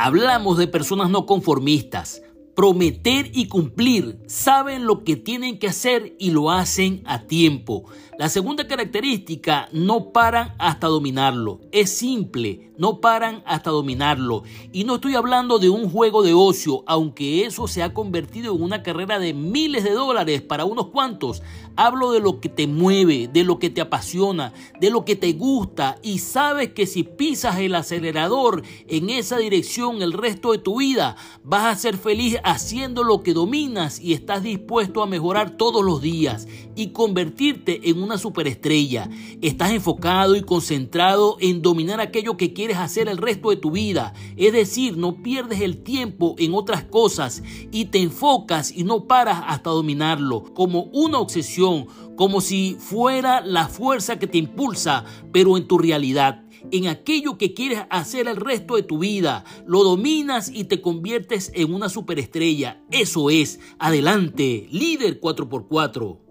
Hablamos de personas no conformistas, prometer y cumplir, saben lo que tienen que hacer y lo hacen a tiempo. La segunda característica, no paran hasta dominarlo. Es simple, no paran hasta dominarlo. Y no estoy hablando de un juego de ocio, aunque eso se ha convertido en una carrera de miles de dólares para unos cuantos. Hablo de lo que te mueve, de lo que te apasiona, de lo que te gusta y sabes que si pisas el acelerador en esa dirección el resto de tu vida, vas a ser feliz haciendo lo que dominas y estás dispuesto a mejorar todos los días y convertirte en una superestrella. Estás enfocado y concentrado en dominar aquello que quieres hacer el resto de tu vida. Es decir, no pierdes el tiempo en otras cosas y te enfocas y no paras hasta dominarlo como una obsesión, como si fuera la fuerza que te impulsa, pero en tu realidad en aquello que quieres hacer el resto de tu vida. Lo dominas y te conviertes en una superestrella. Eso es, adelante, líder 4x4.